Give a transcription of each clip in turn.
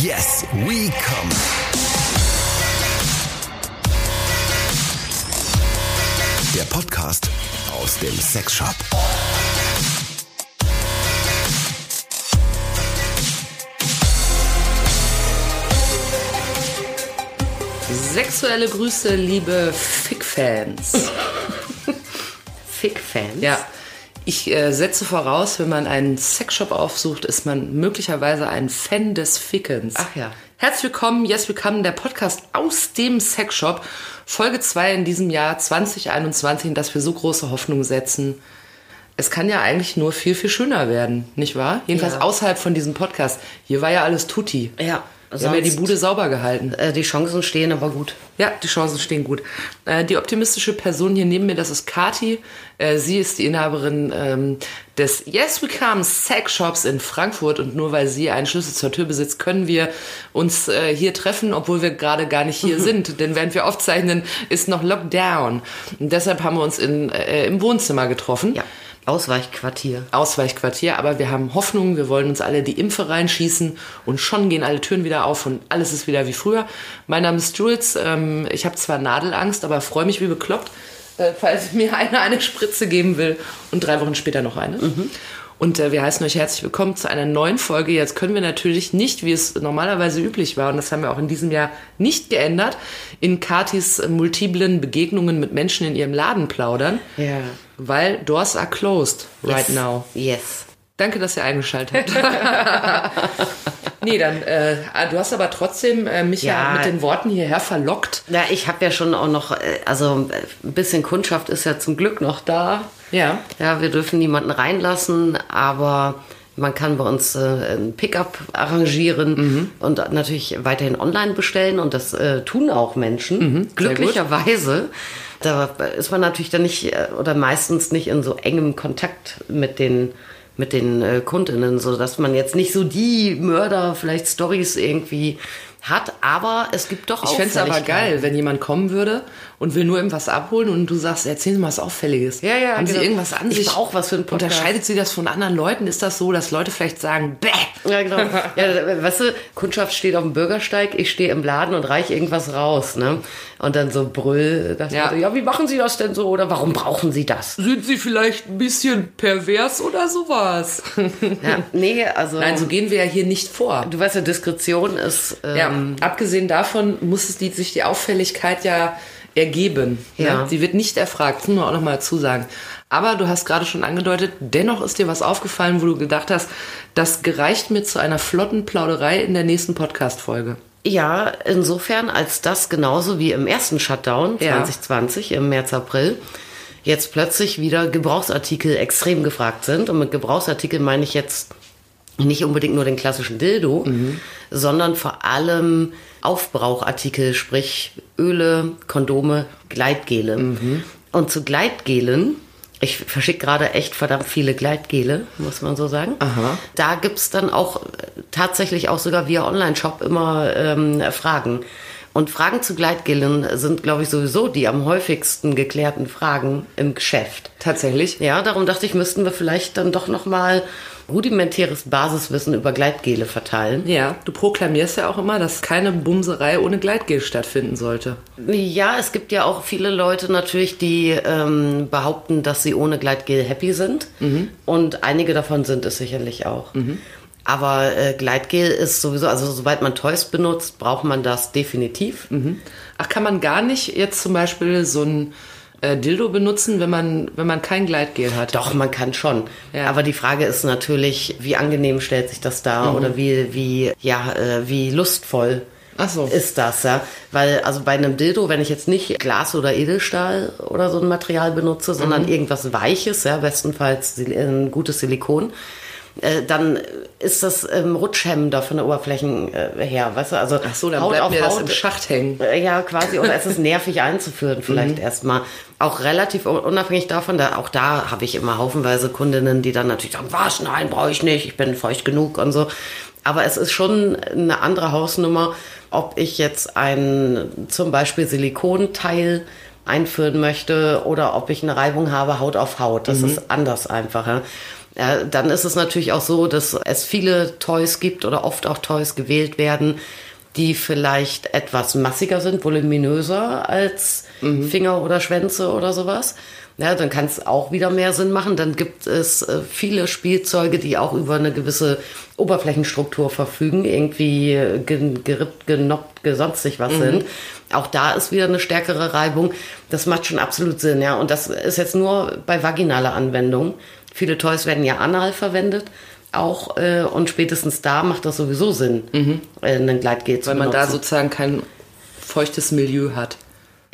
Yes, we come. Der Podcast aus dem Sexshop. Sexuelle Grüße, liebe Fick-Fans. Fick-Fans? Ja. Ich äh, setze voraus, wenn man einen Sexshop aufsucht, ist man möglicherweise ein Fan des Fickens. Ach ja. Herzlich willkommen, Yes Willkommen, der Podcast aus dem Sexshop. Folge 2 in diesem Jahr 2021, in das wir so große Hoffnung setzen. Es kann ja eigentlich nur viel, viel schöner werden, nicht wahr? Jedenfalls Ja. außerhalb von diesem Podcast. Hier war ja alles tutti. Ja. Wir haben ja die Bude sauber gehalten. Äh, die Chancen stehen aber gut. Ja, die Chancen stehen gut. Äh, die optimistische Person hier neben mir, das ist Kati. Äh, sie ist die Inhaberin ähm, des Yes We Come Sex Shops in Frankfurt und nur weil sie einen Schlüssel zur Tür besitzt, können wir uns äh, hier treffen, obwohl wir gerade gar nicht hier sind. Denn während wir aufzeichnen, ist noch Lockdown. Und deshalb haben wir uns in, äh, im Wohnzimmer getroffen. Ja. Ausweichquartier. Ausweichquartier, aber wir haben Hoffnung, wir wollen uns alle die Impfe reinschießen und schon gehen alle Türen wieder auf und alles ist wieder wie früher. Mein Name ist Jules, ähm, ich habe zwar Nadelangst, aber freue mich wie bekloppt, äh, falls mir einer eine Spritze geben will und drei Wochen später noch eine. Und äh, wir heißen euch herzlich willkommen zu einer neuen Folge. Jetzt können wir natürlich nicht, wie es normalerweise üblich war, und das haben wir auch in diesem Jahr nicht geändert, in Katis multiplen Begegnungen mit Menschen in ihrem Laden plaudern. Ja. Weil doors are closed right Yes. now. Yes. Danke, dass ihr eingeschaltet habt. nee, dann, äh, du hast aber trotzdem äh, mich ja. Ja. mit den Worten hierher verlockt. Ja, ich habe ja schon auch noch, äh, also äh, ein bisschen Kundschaft ist ja zum Glück noch da. Ja. Ja, wir dürfen niemanden reinlassen, aber man kann bei uns äh, ein Pickup arrangieren Mhm. und natürlich weiterhin online bestellen und das äh, tun auch Menschen. Mhm. Glücklicherweise. Da ist man natürlich dann nicht äh, oder meistens nicht in so engem Kontakt mit den mit den äh, Kundinnen, so dass man jetzt nicht so die Mörder vielleicht Stories irgendwie hat, aber es gibt doch Ich fände es aber geil, wenn jemand kommen würde und will nur irgendwas abholen und du sagst, erzählen Sie mal was Auffälliges. Ja, ja, Haben genau. Sie irgendwas an Ich sich? brauch was für einen Podcast. Unterscheidet Sie das von anderen Leuten? Ist das so, dass Leute vielleicht sagen, bäh? Ja, genau. Ja, weißt du, Kundschaft steht auf dem Bürgersteig, ich stehe im Laden und reiche irgendwas raus, ne? Und dann so Brüll, das Ja. ja. ja, wie machen Sie das denn so oder warum brauchen Sie das? Sind Sie vielleicht ein bisschen pervers oder sowas? Ja, nee, also Nein, so gehen wir ja hier nicht vor. du weißt ja, Diskretion ist ähm, Ja, abgesehen davon muss es die, sich die Auffälligkeit ja ergeben. Ja. Ne? Sie wird nicht erfragt, das muss man auch nochmal dazu sagen. Aber du hast gerade schon angedeutet, dennoch ist dir was aufgefallen, wo du gedacht hast, das gereicht mir zu einer flotten Plauderei in der nächsten Podcast-Folge. Ja, insofern, als das genauso wie im ersten Shutdown Ja. 2020 im März, April jetzt plötzlich wieder Gebrauchsartikel extrem gefragt sind. Und mit Gebrauchsartikel meine ich jetzt nicht unbedingt nur den klassischen Dildo, sondern vor allem Aufbrauchartikel, sprich Öle, Kondome, Gleitgele. Und zu Gleitgelen, ich verschicke gerade echt verdammt viele Gleitgele, muss man so sagen. Aha. Da gibt's dann auch äh, tatsächlich auch sogar via Online-Shop immer ähm, Fragen. Und Fragen zu Gleitgelen sind, glaube ich, sowieso die am häufigsten geklärten Fragen im Geschäft. Tatsächlich. Ja, darum dachte ich, müssten wir vielleicht dann doch nochmal rudimentäres Basiswissen über Gleitgele verteilen. Ja, du proklamierst ja auch immer, dass keine Bumserei ohne Gleitgel stattfinden sollte. Ja, es gibt ja auch viele Leute natürlich, die ähm, behaupten, dass sie ohne Gleitgel happy sind. Und einige davon sind es sicherlich auch. Aber äh, Gleitgel ist sowieso, also sobald man Toys benutzt, braucht man das definitiv. Ach, kann man gar nicht jetzt zum Beispiel so ein äh, Dildo benutzen, wenn man, wenn man kein Gleitgel hat? Doch, man kann schon. Ja. Aber die Frage ist natürlich, wie angenehm stellt sich das dar oder wie, wie, ja, äh, wie lustvoll so. ist das, ja. Weil, also bei einem Dildo, wenn ich jetzt nicht Glas oder Edelstahl oder so ein Material benutze, sondern irgendwas Weiches, ja, bestenfalls Sil- ein gutes Silikon, äh, dann ist das ähm, rutschhemmender von der Oberflächen äh, her, weißt du? Also Ach so, dann bleibt mir das im Schacht hängen. äh, Ja, quasi. Oder es ist nervig einzuführen, vielleicht Mhm. erstmal. Auch relativ un- unabhängig davon, da, auch da habe ich immer haufenweise Kundinnen, die dann natürlich sagen, was, nein, brauche ich nicht, ich bin feucht genug und so. Aber es ist schon eine andere Hausnummer, ob ich jetzt ein zum Beispiel Silikonteil einführen möchte oder ob ich eine Reibung habe, Haut auf Haut. Das ist anders einfach. Ja? Ja, dann ist es natürlich auch so, dass es viele Toys gibt oder oft auch Toys gewählt werden, die vielleicht etwas massiger sind, voluminöser als mhm. Finger oder Schwänze oder sowas. Ja, dann kann es auch wieder mehr Sinn machen. Dann gibt es äh, viele Spielzeuge, die auch über eine gewisse Oberflächenstruktur verfügen, irgendwie gerippt, genoppt, gesonstig was mhm. sind. Auch da ist wieder eine stärkere Reibung. Das macht schon absolut Sinn, ja. Und das ist jetzt nur bei vaginaler Anwendung. Viele Toys werden ja anal verwendet auch äh, und spätestens da macht das sowieso Sinn, mhm. äh, einen Gleitgel zu Weil man da sozusagen kein feuchtes Milieu hat.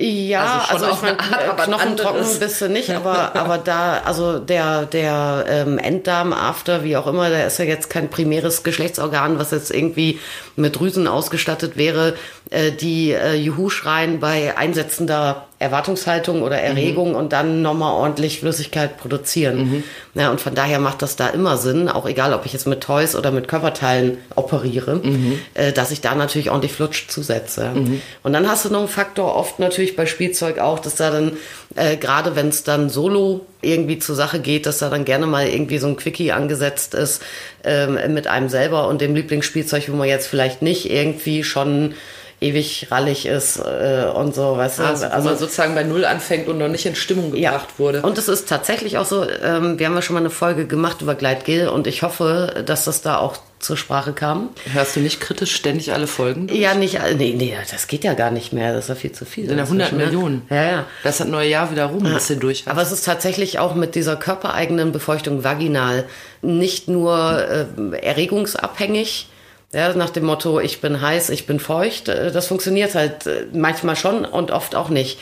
Ja, also, also ich meine, Knochen trocken bist du nicht, aber, aber da, also der, der ähm, Enddarm, After, wie auch immer, der ist ja jetzt kein primäres Geschlechtsorgan, was jetzt irgendwie mit Drüsen ausgestattet wäre, äh, die äh, Juhu schreien bei einsetzender Erwartungshaltung oder Erregung mhm. und dann nochmal ordentlich Flüssigkeit produzieren. Mhm. Ja, und von daher macht das da immer Sinn, auch egal, ob ich jetzt mit Toys oder mit Körperteilen operiere, mhm. äh, dass ich da natürlich ordentlich Flutsch zusetze. Mhm. Und dann hast du noch einen Faktor, oft natürlich bei Spielzeug auch, dass da dann, äh, gerade wenn es dann solo irgendwie zur Sache geht, dass da dann gerne mal irgendwie so ein Quickie angesetzt ist ähm, mit einem selber und dem Lieblingsspielzeug, wo man jetzt vielleicht nicht irgendwie schon ewig rallig ist äh, und so, weißt du? Also, also man sozusagen bei Null anfängt und noch nicht in Stimmung gebracht ja. wurde. Und es ist tatsächlich auch so, ähm, wir haben ja schon mal eine Folge gemacht über Gleitgel und ich hoffe, dass das da auch zur Sprache kam. Hörst du nicht kritisch ständig alle Folgen? Durch? Ja, nicht, nee, nee, das geht ja gar nicht mehr, das ist ja viel zu viel. Sind ja 100 ne? Millionen. Ja, ja. Das hat neue Jahr wieder rum, ja. dass du durch hast. Aber es ist tatsächlich auch mit dieser körpereigenen Befeuchtung vaginal nicht nur äh, erregungsabhängig, ja, nach dem Motto, ich bin heiß, ich bin feucht. Äh, das funktioniert halt äh, manchmal schon und oft auch nicht.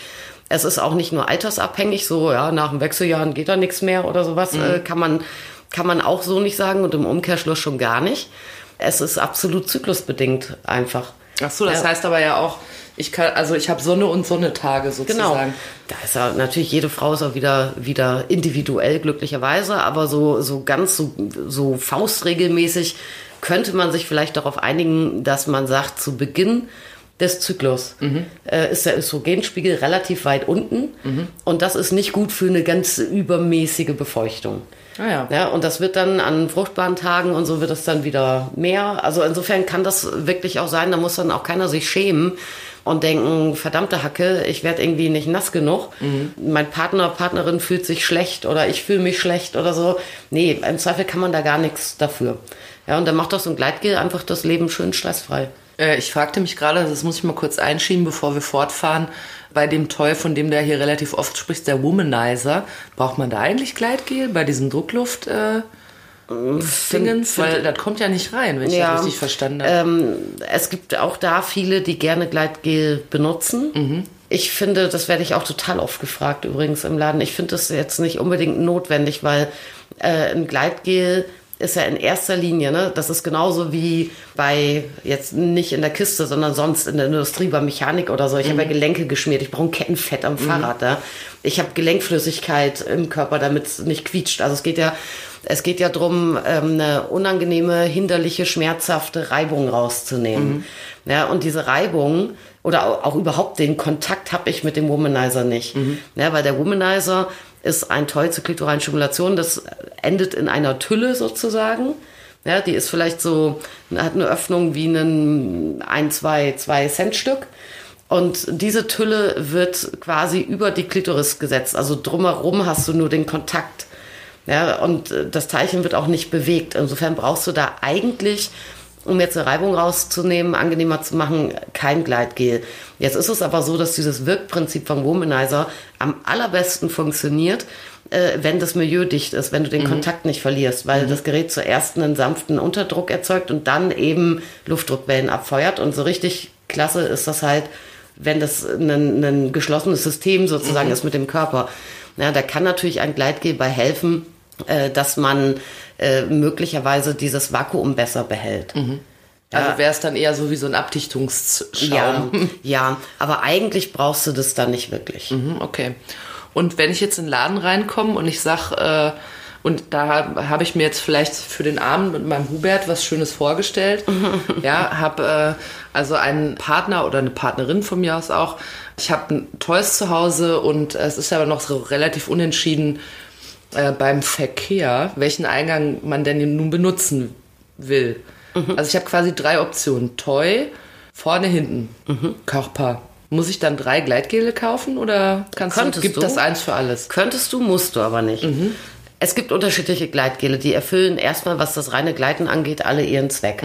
Es ist auch nicht nur altersabhängig, so ja, nach dem Wechseljahren geht da nichts mehr oder sowas, mhm. Äh, kann, man, kann man auch so nicht sagen und im Umkehrschluss schon gar nicht. Es ist absolut zyklusbedingt einfach. Ach so, das ja. heißt aber ja auch, ich kann, also ich habe Sonne und Sonnetage sozusagen. Genau. Da ist ja natürlich jede Frau ist auch wieder, wieder individuell glücklicherweise, aber so, so ganz so, so faustregelmäßig könnte man sich vielleicht darauf einigen, dass man sagt, zu Beginn des Zyklus mhm. äh, ist der Östrogenspiegel relativ weit unten mhm. und das ist nicht gut für eine ganz übermäßige Befeuchtung. Ah ja. ja. Und das wird dann an fruchtbaren Tagen und so wird es dann wieder mehr. Also insofern kann das wirklich auch sein, da muss dann auch keiner sich schämen und denken, verdammte Hacke, ich werde irgendwie nicht nass genug. Mhm. Mein Partner, Partnerin fühlt sich schlecht oder ich fühle mich schlecht oder so. Nee, im Zweifel kann man da gar nichts dafür. Ja, und dann macht doch so ein Gleitgel einfach das Leben schön stressfrei. Äh, ich fragte mich gerade, das muss ich mal kurz einschieben, bevor wir fortfahren, bei dem Toy, von dem der hier relativ oft spricht, der Womanizer, braucht man da eigentlich Gleitgel bei diesem Druckluft? Äh Dingens, weil das kommt ja nicht rein, wenn ich ja, das richtig verstanden habe. Ähm, es gibt auch da viele, die gerne Gleitgel benutzen. Mhm. Ich finde, das werde ich auch total oft gefragt übrigens im Laden. Ich finde das jetzt nicht unbedingt notwendig, weil äh, ein Gleitgel ist ja in erster Linie, ne, das ist genauso wie bei, jetzt nicht in der Kiste, sondern sonst in der Industrie, bei Mechanik oder so. Ich mhm. habe ja Gelenke geschmiert, ich brauche ein Kettenfett am mhm. Fahrrad. Ja. Ich habe Gelenkflüssigkeit im Körper, damit es nicht quietscht. Also es geht ja, es geht ja darum, ähm, eine unangenehme, hinderliche, schmerzhafte Reibung rauszunehmen. Mhm. Ja, und diese Reibung oder auch, überhaupt den Kontakt habe ich mit dem Womanizer nicht. Mhm. Ja, weil der Womanizer ist ein Toy zur klitoralen Stimulation. Das endet in einer Tülle sozusagen. Ja, die ist vielleicht so, hat eine Öffnung wie ein 1, 2, 2 Cent Stück. Und diese Tülle wird quasi über die Klitoris gesetzt. Also drumherum hast du nur den Kontakt. Ja, und das Teilchen wird auch nicht bewegt. Insofern brauchst du da eigentlich um jetzt eine Reibung rauszunehmen, angenehmer zu machen, kein Gleitgel. Jetzt ist es aber so, dass dieses Wirkprinzip vom Womanizer am allerbesten funktioniert, äh, wenn das Milieu dicht ist, wenn du den mhm. Kontakt nicht verlierst, weil mhm. das Gerät zuerst einen sanften Unterdruck erzeugt und dann eben Luftdruckwellen abfeuert. Und so richtig klasse ist das halt, wenn das ein, ein geschlossenes System sozusagen mhm. ist mit dem Körper. Ja, da kann natürlich ein Gleitgel bei helfen, äh, dass man äh, möglicherweise dieses Vakuum besser behält. Mhm. Also wäre es dann eher so wie so ein Abdichtungsschaum. Ja, ja, aber eigentlich brauchst du das dann nicht wirklich. Mhm, okay. Und wenn ich jetzt in den Laden reinkomme und ich sag, äh, und da habe ich mir jetzt vielleicht für den Abend mit meinem Hubert was Schönes vorgestellt. ja, habe äh, also einen Partner oder eine Partnerin von mir aus auch. Ich habe ein Toys zu Hause und es ist aber noch so relativ unentschieden, äh, beim Verkehr, welchen Eingang man denn nun benutzen will. Also ich habe quasi drei Optionen. Toy, vorne, hinten. Körper. Muss ich dann drei Gleitgele kaufen oder kannst Könntest du, gibt du? das eins für alles? Könntest du, musst du aber nicht. Es gibt unterschiedliche Gleitgele, die erfüllen erstmal, was das reine Gleiten angeht, alle ihren Zweck.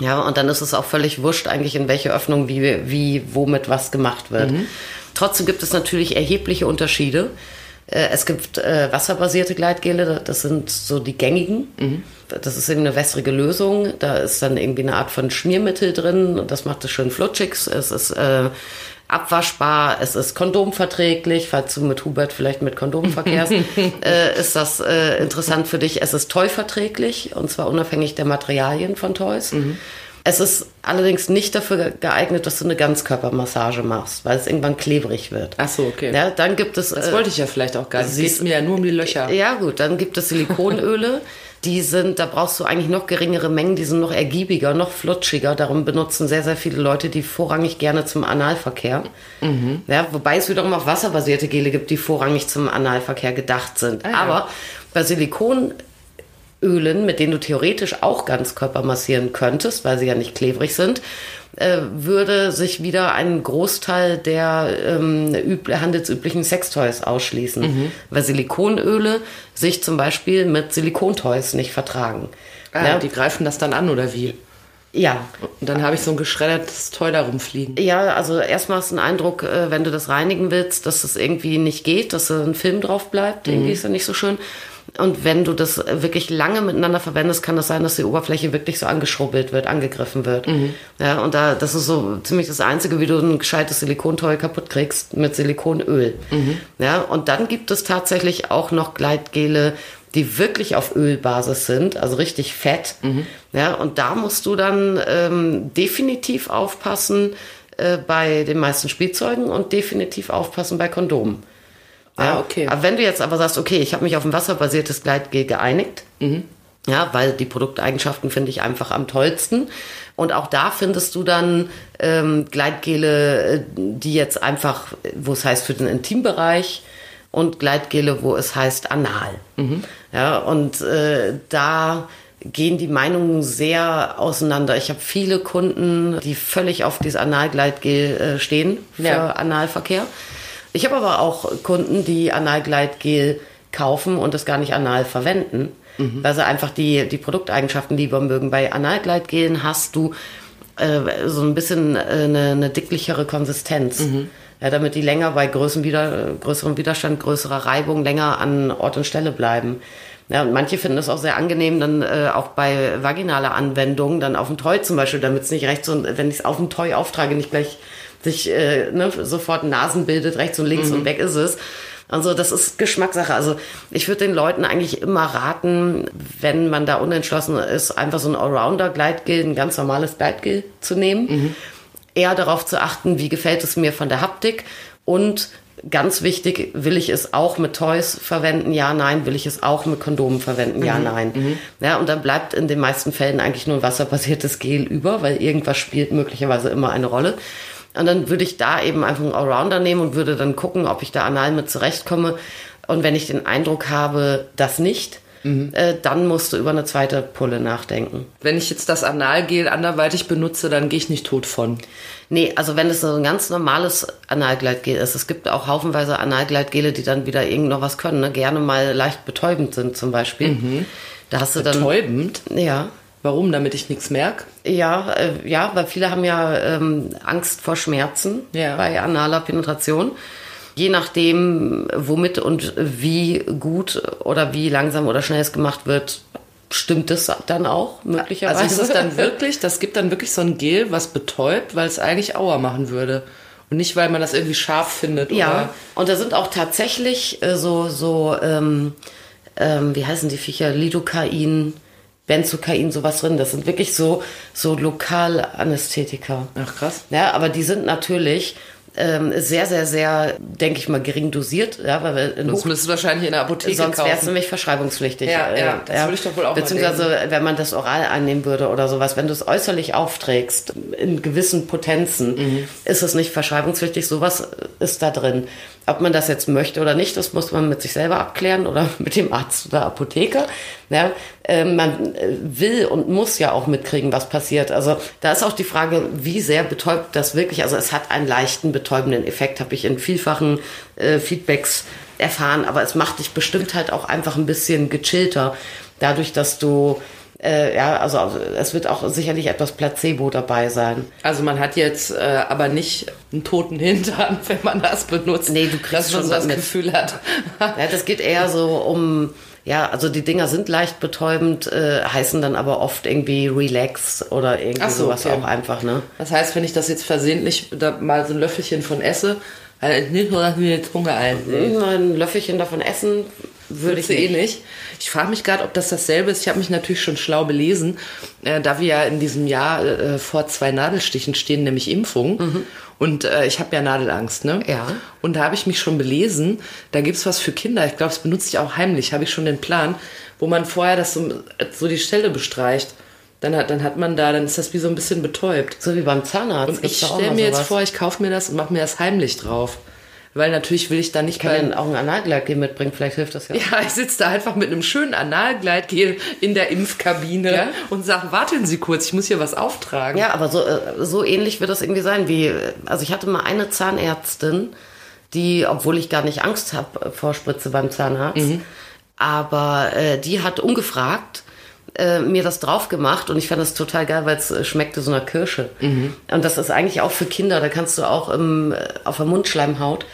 Ja, und dann ist es auch völlig wurscht eigentlich, in welche Öffnung wie, wie womit was gemacht wird. Trotzdem gibt es natürlich erhebliche Unterschiede. Äh, Es gibt äh, wasserbasierte Gleitgele, das sind so die gängigen. Das ist eben eine wässrige Lösung. Da ist dann irgendwie eine Art von Schmiermittel drin und das macht es schön flutschig. Es ist äh, abwaschbar, es ist kondomverträglich, falls du mit Hubert vielleicht mit Kondom verkehrst, äh, ist das äh, interessant für dich. Es ist toy-verträglich und zwar unabhängig der Materialien von Toys. Es ist allerdings nicht dafür geeignet, dass du eine Ganzkörpermassage machst, weil es irgendwann klebrig wird. Ach so, okay. Ja, dann gibt es. Das äh, wollte ich ja vielleicht auch gar nicht. Es siehst- geht mir ja nur um die Löcher. ja, gut, dann gibt es Silikonöle. Die sind, da brauchst du eigentlich noch geringere Mengen, die sind noch ergiebiger, noch flutschiger. Darum benutzen sehr, sehr viele Leute die vorrangig gerne zum Analverkehr. Ja, wobei es wiederum auch wasserbasierte Gele gibt, die vorrangig zum Analverkehr gedacht sind. Ah, ja. Aber bei Silikonölen, mit denen du theoretisch auch Ganzkörper massieren könntest, weil sie ja nicht klebrig sind, äh, würde sich wieder ein Großteil der ähm, üb handelsüblichen Sextoys ausschließen, Mhm. weil Silikonöle sich zum Beispiel mit Silikontoys nicht vertragen. Ah, ja, Die greifen das dann an oder wie? ja, Und dann habe ich so ein geschreddertes Toy da rumfliegen. ja, also erstmal du den Eindruck, äh, wenn du das reinigen willst, dass das irgendwie nicht geht, dass da ein Film drauf bleibt. Mhm. Irgendwie ist ja nicht so schön. Und wenn du das wirklich lange miteinander verwendest, kann das sein, dass die Oberfläche wirklich so angeschrubbelt wird, angegriffen wird. Mhm. Ja, und da, das ist so ziemlich das Einzige, wie du ein gescheites Silikontoy kaputt kriegst mit Silikonöl. Mhm. Ja, und dann gibt es tatsächlich auch noch Gleitgele, die wirklich auf Ölbasis sind, also richtig fett. Mhm. Ja, und da musst du dann ähm, definitiv aufpassen äh, bei den meisten Spielzeugen und definitiv aufpassen bei Kondomen. Ah, okay. Aber wenn du jetzt aber sagst, okay, ich habe mich auf ein wasserbasiertes Gleitgel geeinigt, ja, weil die Produkteigenschaften finde ich einfach am tollsten. Und auch da findest du dann ähm, Gleitgele, äh, die jetzt einfach, wo es heißt für den Intimbereich und Gleitgele, wo es heißt anal. Ja, und äh, da gehen die Meinungen sehr auseinander. Ich habe viele Kunden, die völlig auf dieses Analgleitgel äh, stehen für Ja. Analverkehr. Ich habe aber auch Kunden, die Analgleitgel kaufen und es gar nicht anal verwenden, weil sie einfach die, die Produkteigenschaften lieber mögen. Bei Analgleitgelen hast du äh, so ein bisschen äh, eine, eine dicklichere Konsistenz. Ja, damit die länger bei Wider größerem Widerstand, größerer Reibung länger an Ort und Stelle bleiben. Ja, und manche finden es auch sehr angenehm, dann äh, auch bei vaginaler Anwendung, dann auf dem Toy zum Beispiel, damit es nicht rechts und wenn ich es auf dem Toy auftrage, nicht gleich sich äh, ne, sofort Nasen bildet, rechts und links und weg ist es. Also das ist Geschmackssache. Also ich würde den Leuten eigentlich immer raten, wenn man da unentschlossen ist, einfach so ein Allrounder-Gleitgel, ein ganz normales Gleitgel zu nehmen. Eher darauf zu achten, wie gefällt es mir von der Haptik und ganz wichtig, will ich es auch mit Toys verwenden? Ja, nein. Will ich es auch mit Kondomen verwenden? Ja, nein. Ja, und dann bleibt in den meisten Fällen eigentlich nur ein wasserbasiertes Gel über, weil irgendwas spielt möglicherweise immer eine Rolle. Und dann würde ich da eben einfach einen Allrounder nehmen und würde dann gucken, ob ich da anal mit zurechtkomme. Und wenn ich den Eindruck habe, das nicht, äh, dann musst du über eine zweite Pulle nachdenken. Wenn ich jetzt das Analgel anderweitig benutze, dann gehe ich nicht tot von. Nee, also wenn es so ein ganz normales Analgleitgel ist, es gibt auch haufenweise Analgleitgele, die dann wieder irgend noch was können, ne? gerne mal leicht betäubend sind zum Beispiel. Da hast du dann... Betäubend? Ja, Warum? Damit ich nichts merke? Ja, äh, ja, weil viele haben ja ähm, Angst vor Schmerzen Ja. bei analer Penetration. Je nachdem, womit und wie gut oder wie langsam oder schnell es gemacht wird, stimmt es dann auch möglicherweise. Also ist es dann wirklich, das gibt dann wirklich so ein Gel, was betäubt, weil es eigentlich Aua machen würde. Und nicht, weil man das irgendwie scharf findet. Ja, Oder und da sind auch tatsächlich äh, so, so ähm, ähm, wie heißen die Viecher, Lidocain, Benzocain, sowas drin. Das sind wirklich so, so Lokalanästhetika. Ach krass. Ja, aber die sind natürlich ähm, sehr, sehr, sehr, denke ich mal, gering dosiert. Ja, weil wir in Das Hoch müsstest du wahrscheinlich in der Apotheke Sonst wäre es kaufen. nämlich verschreibungspflichtig. Ja, Äh, ja, das würde ich doch wohl auch Beziehungsweise, wenn man das oral einnehmen würde oder sowas, wenn du es äußerlich aufträgst, in gewissen Potenzen, Mhm. ist es nicht verschreibungspflichtig. Sowas ist da drin. Ob man das jetzt möchte oder nicht, das muss man mit sich selber abklären oder mit dem Arzt oder Apotheker. Ja, äh, man äh, will und muss ja auch mitkriegen, was passiert. Also da ist auch die Frage, wie sehr betäubt das wirklich. Also es hat einen leichten betäubenden Effekt, habe ich in vielfachen äh, Feedbacks erfahren, aber es macht dich bestimmt halt auch einfach ein bisschen gechillter, dadurch, dass du äh, ja, also es wird auch sicherlich etwas Placebo dabei sein. Also man hat jetzt äh, aber nicht einen toten Hintern, wenn man das benutzt. Nee, du kriegst dass man schon so das mit. Gefühl hat. Ja, das geht eher so um, ja, also die Dinger sind leicht betäubend, äh, heißen dann aber oft irgendwie Relax oder irgendwie so, sowas okay. auch einfach, ne? Das heißt, wenn ich das jetzt versehentlich da mal so ein Löffelchen von esse, also nicht nur, dass mir jetzt Hunger ein. Ein Löffelchen davon essen würde ich eh nicht. Ich frage mich gerade, ob das dasselbe ist. Ich habe mich natürlich schon schlau belesen, äh, da wir ja in diesem Jahr äh, vor zwei Nadelstichen stehen, nämlich Impfung. Und äh, ich habe ja Nadelangst, ne? Ja. Und da habe ich mich schon belesen, da gibt's was für Kinder. Ich glaube, das benutze ich auch heimlich, habe ich schon den Plan, wo man vorher das so, so die Stelle bestreicht. Dann hat, dann hat man da, dann ist das wie so ein bisschen betäubt. So wie beim Zahnarzt. Und ich stelle mir jetzt vor, ich kaufe mir das und mache mir das heimlich drauf. Weil natürlich will ich da nicht Ich kann ja auch ein Analgleitgel mitbringen, vielleicht hilft das ja. ja, ich sitze da einfach mit einem schönen Analgleitgel in der Impfkabine Ja? und sage, warten Sie kurz, ich muss hier was auftragen. Ja, aber so, äh, so ähnlich wird das irgendwie sein wie, also ich hatte mal eine Zahnärztin, die, obwohl ich gar nicht Angst habe vor Spritze beim Zahnarzt, aber äh, die hat ungefragt äh, mir das drauf gemacht und ich fand das total geil, weil es äh, schmeckte so einer Kirsche. Und das ist eigentlich auch für Kinder, da kannst du auch im, äh, auf der Mundschleimhaut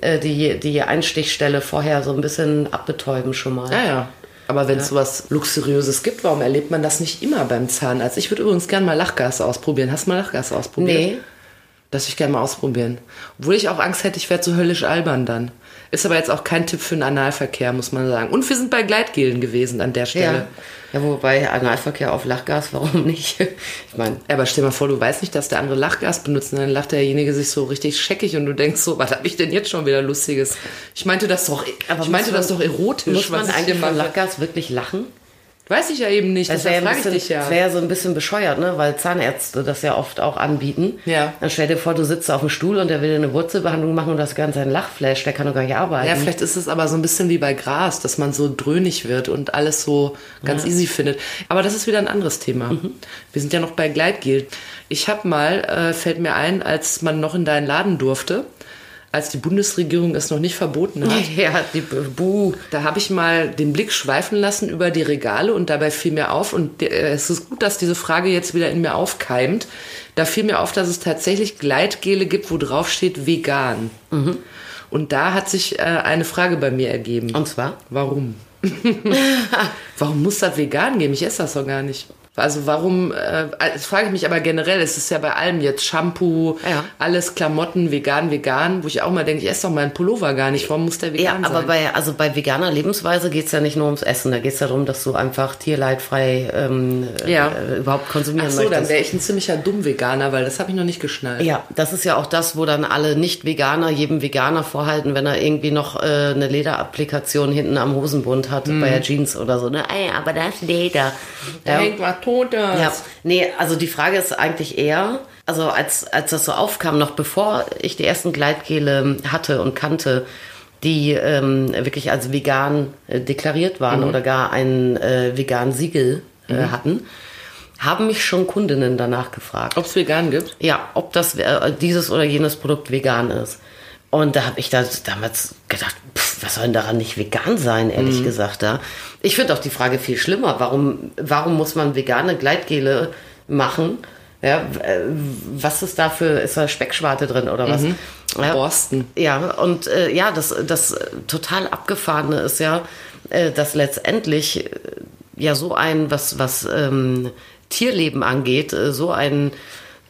äh, die, die Einstichstelle vorher so ein bisschen abbetäuben schon mal. Ja, ja. Aber wenn es sowas Luxuriöses gibt, warum erlebt man das nicht immer beim Zahnarzt? Ich würde übrigens gerne mal Lachgas ausprobieren. Hast du mal Lachgas ausprobiert? Nee. Das würde ich gerne mal ausprobieren. Obwohl ich auch Angst hätte, ich werde so höllisch albern dann. Ist aber jetzt auch kein Tipp für den Analverkehr, muss man sagen. Und wir sind bei Gleitgelen gewesen an der Stelle. Ja. ja, wobei Analverkehr auf Lachgas, warum nicht? Ich meine, aber stell mal vor, du weißt nicht, dass der andere Lachgas benutzt und dann lacht derjenige sich so richtig scheckig und du denkst so, was habe ich denn jetzt schon wieder Lustiges? Ich meinte das doch, Aber ich meinte muss das man- doch erotisch. muss man eigentlich mache. Lachgas wirklich lachen? Weiß ich ja eben nicht, Das deshalb wäre ja, ein bisschen- ja. das wär ja so ein bisschen bescheuert, ne? weil Zahnärzte das ja oft auch anbieten. Ja. Dann stell dir vor, du sitzt auf dem Stuhl und der will dir eine Wurzelbehandlung machen und das Ganze ein Lachflash, der kann doch gar nicht arbeiten. Ja, vielleicht ist es aber so ein bisschen wie bei Gras, dass man so dröhnig wird und alles so ganz easy findet. Aber das ist wieder ein anderes Thema. Mhm. Wir sind ja noch bei Gleitgel. Ich habe mal, äh, fällt mir ein, als man noch in deinen Laden durfte, als die Bundesregierung es noch nicht verboten hat, ja, die Buh. Da habe ich mal den Blick schweifen lassen über die Regale und dabei fiel mir auf, und äh, es ist gut, dass diese Frage jetzt wieder in mir aufkeimt, da fiel mir auf, dass es tatsächlich Gleitgele gibt, wo drauf steht vegan. Und da hat sich äh, eine Frage bei mir ergeben. Und zwar? Warum? warum muss das vegan geben? Ich esse das doch gar nicht. Also warum, äh, das frage ich mich aber generell, es ist ja bei allem jetzt Shampoo, Ja. alles Klamotten, vegan, vegan, wo ich auch mal denke, ich esse doch meinen Pullover gar nicht, warum muss der Ja, vegan aber sein? bei, also bei veganer Lebensweise geht's ja nicht nur ums Essen, da geht's ja darum, dass du einfach tierleidfrei ähm, Ja. äh, überhaupt konsumieren Ach so, dann möchtest. wäre ich ein ziemlicher Dumm-Veganer, weil das habe ich noch nicht geschnallt. Ja, das ist ja auch das, wo dann alle Nicht-Veganer jedem Veganer vorhalten, wenn er irgendwie noch äh, eine Lederapplikation hinten am Hosenbund hat, bei der Jeans oder so. Ne? Ey, aber das ist Leder. Da hängt was Totes. Ja, nee, also die Frage ist eigentlich eher, also als, als das so aufkam, noch bevor ich die ersten Gleitgele hatte und kannte, die ähm, wirklich als vegan äh, deklariert waren oder gar ein äh, vegan Siegel äh, hatten, haben mich schon Kundinnen danach gefragt. Ob es vegan gibt? Ja, ob das äh, dieses oder jenes Produkt vegan ist. Und da habe ich da damals gedacht, pff, was soll denn daran nicht vegan sein, ehrlich gesagt. Ja? Ich finde auch die Frage viel schlimmer. Warum, warum muss man vegane Gleitgele machen? Ja, äh, was ist da für, ist da Speckschwarte drin oder was? Ja, Borsten. ja, und äh, ja, das, das total abgefahrene ist ja, äh, dass letztendlich äh, ja so ein, was, was ähm, Tierleben angeht, äh, so ein